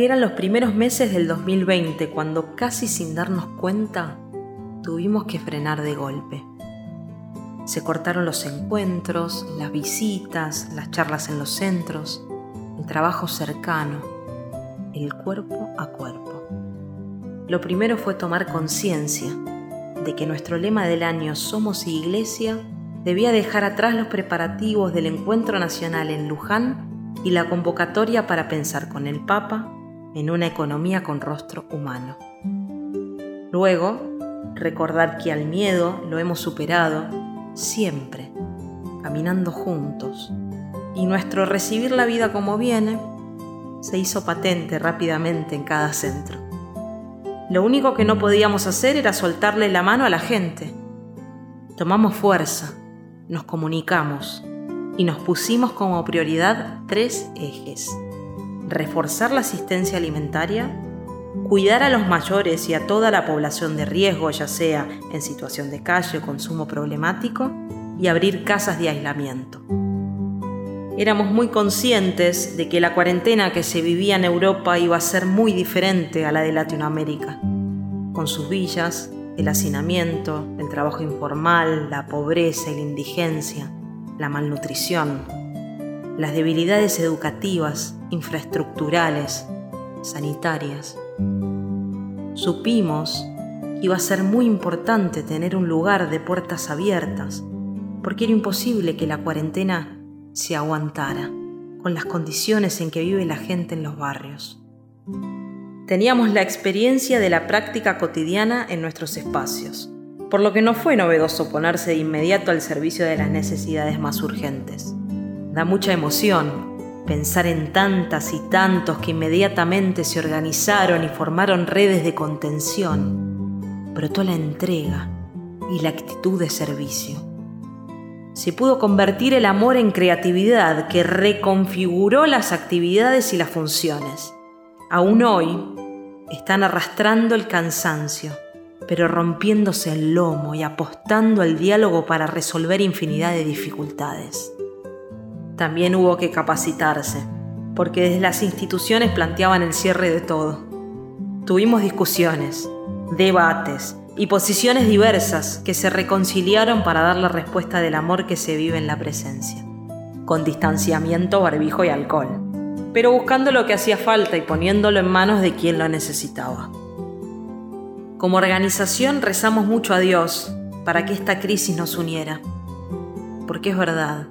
Eran los primeros meses del 2020 cuando casi sin darnos cuenta tuvimos que frenar de golpe. Se cortaron los encuentros, las visitas, las charlas en los centros, el trabajo cercano, el cuerpo a cuerpo. Lo primero fue tomar conciencia de que nuestro lema del año Somos Iglesia debía dejar atrás los preparativos del encuentro nacional en Luján y la convocatoria para pensar con el Papa en una economía con rostro humano. Luego, recordar que al miedo lo hemos superado siempre, caminando juntos, y nuestro recibir la vida como viene se hizo patente rápidamente en cada centro. Lo único que no podíamos hacer era soltarle la mano a la gente. Tomamos fuerza, nos comunicamos y nos pusimos como prioridad tres ejes reforzar la asistencia alimentaria, cuidar a los mayores y a toda la población de riesgo, ya sea en situación de calle o consumo problemático, y abrir casas de aislamiento. Éramos muy conscientes de que la cuarentena que se vivía en Europa iba a ser muy diferente a la de Latinoamérica, con sus villas, el hacinamiento, el trabajo informal, la pobreza y la indigencia, la malnutrición, las debilidades educativas, infraestructurales, sanitarias. Supimos que iba a ser muy importante tener un lugar de puertas abiertas, porque era imposible que la cuarentena se aguantara con las condiciones en que vive la gente en los barrios. Teníamos la experiencia de la práctica cotidiana en nuestros espacios, por lo que no fue novedoso ponerse de inmediato al servicio de las necesidades más urgentes. Da mucha emoción pensar en tantas y tantos que inmediatamente se organizaron y formaron redes de contención. Brotó la entrega y la actitud de servicio. Se pudo convertir el amor en creatividad que reconfiguró las actividades y las funciones. Aún hoy están arrastrando el cansancio, pero rompiéndose el lomo y apostando al diálogo para resolver infinidad de dificultades también hubo que capacitarse, porque desde las instituciones planteaban el cierre de todo. Tuvimos discusiones, debates y posiciones diversas que se reconciliaron para dar la respuesta del amor que se vive en la presencia, con distanciamiento, barbijo y alcohol, pero buscando lo que hacía falta y poniéndolo en manos de quien lo necesitaba. Como organización rezamos mucho a Dios para que esta crisis nos uniera, porque es verdad,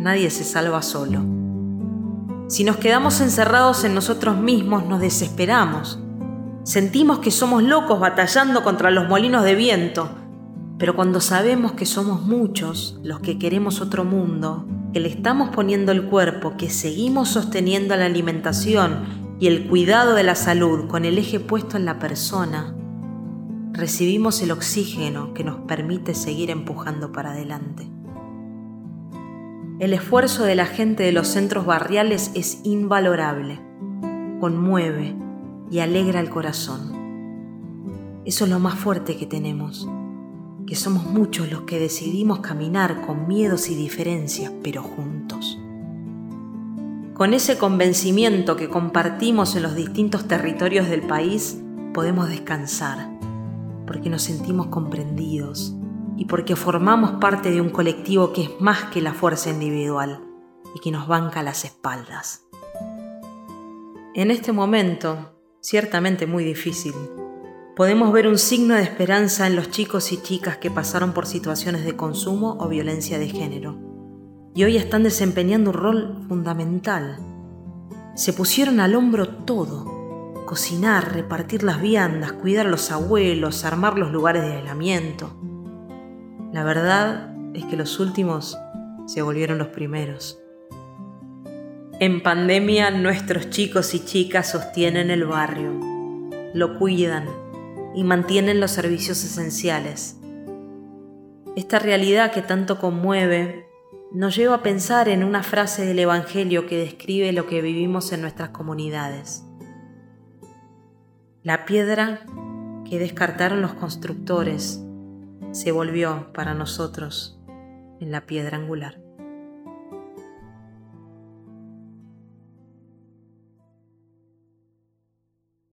nadie se salva solo. Si nos quedamos encerrados en nosotros mismos, nos desesperamos. Sentimos que somos locos batallando contra los molinos de viento, pero cuando sabemos que somos muchos los que queremos otro mundo, que le estamos poniendo el cuerpo, que seguimos sosteniendo la alimentación y el cuidado de la salud con el eje puesto en la persona, recibimos el oxígeno que nos permite seguir empujando para adelante. El esfuerzo de la gente de los centros barriales es invalorable, conmueve y alegra el corazón. Eso es lo más fuerte que tenemos, que somos muchos los que decidimos caminar con miedos y diferencias, pero juntos. Con ese convencimiento que compartimos en los distintos territorios del país, podemos descansar, porque nos sentimos comprendidos, y porque formamos parte de un colectivo que es más que la fuerza individual y que nos banca las espaldas. En este momento, ciertamente muy difícil, podemos ver un signo de esperanza en los chicos y chicas que pasaron por situaciones de consumo o violencia de género y hoy están desempeñando un rol fundamental. Se pusieron al hombro todo, cocinar, repartir las viandas, cuidar a los abuelos, armar los lugares de aislamiento. La verdad es que los últimos se volvieron los primeros. En pandemia nuestros chicos y chicas sostienen el barrio, lo cuidan y mantienen los servicios esenciales. Esta realidad que tanto conmueve nos lleva a pensar en una frase del Evangelio que describe lo que vivimos en nuestras comunidades. La piedra que descartaron los constructores se volvió para nosotros en la piedra angular.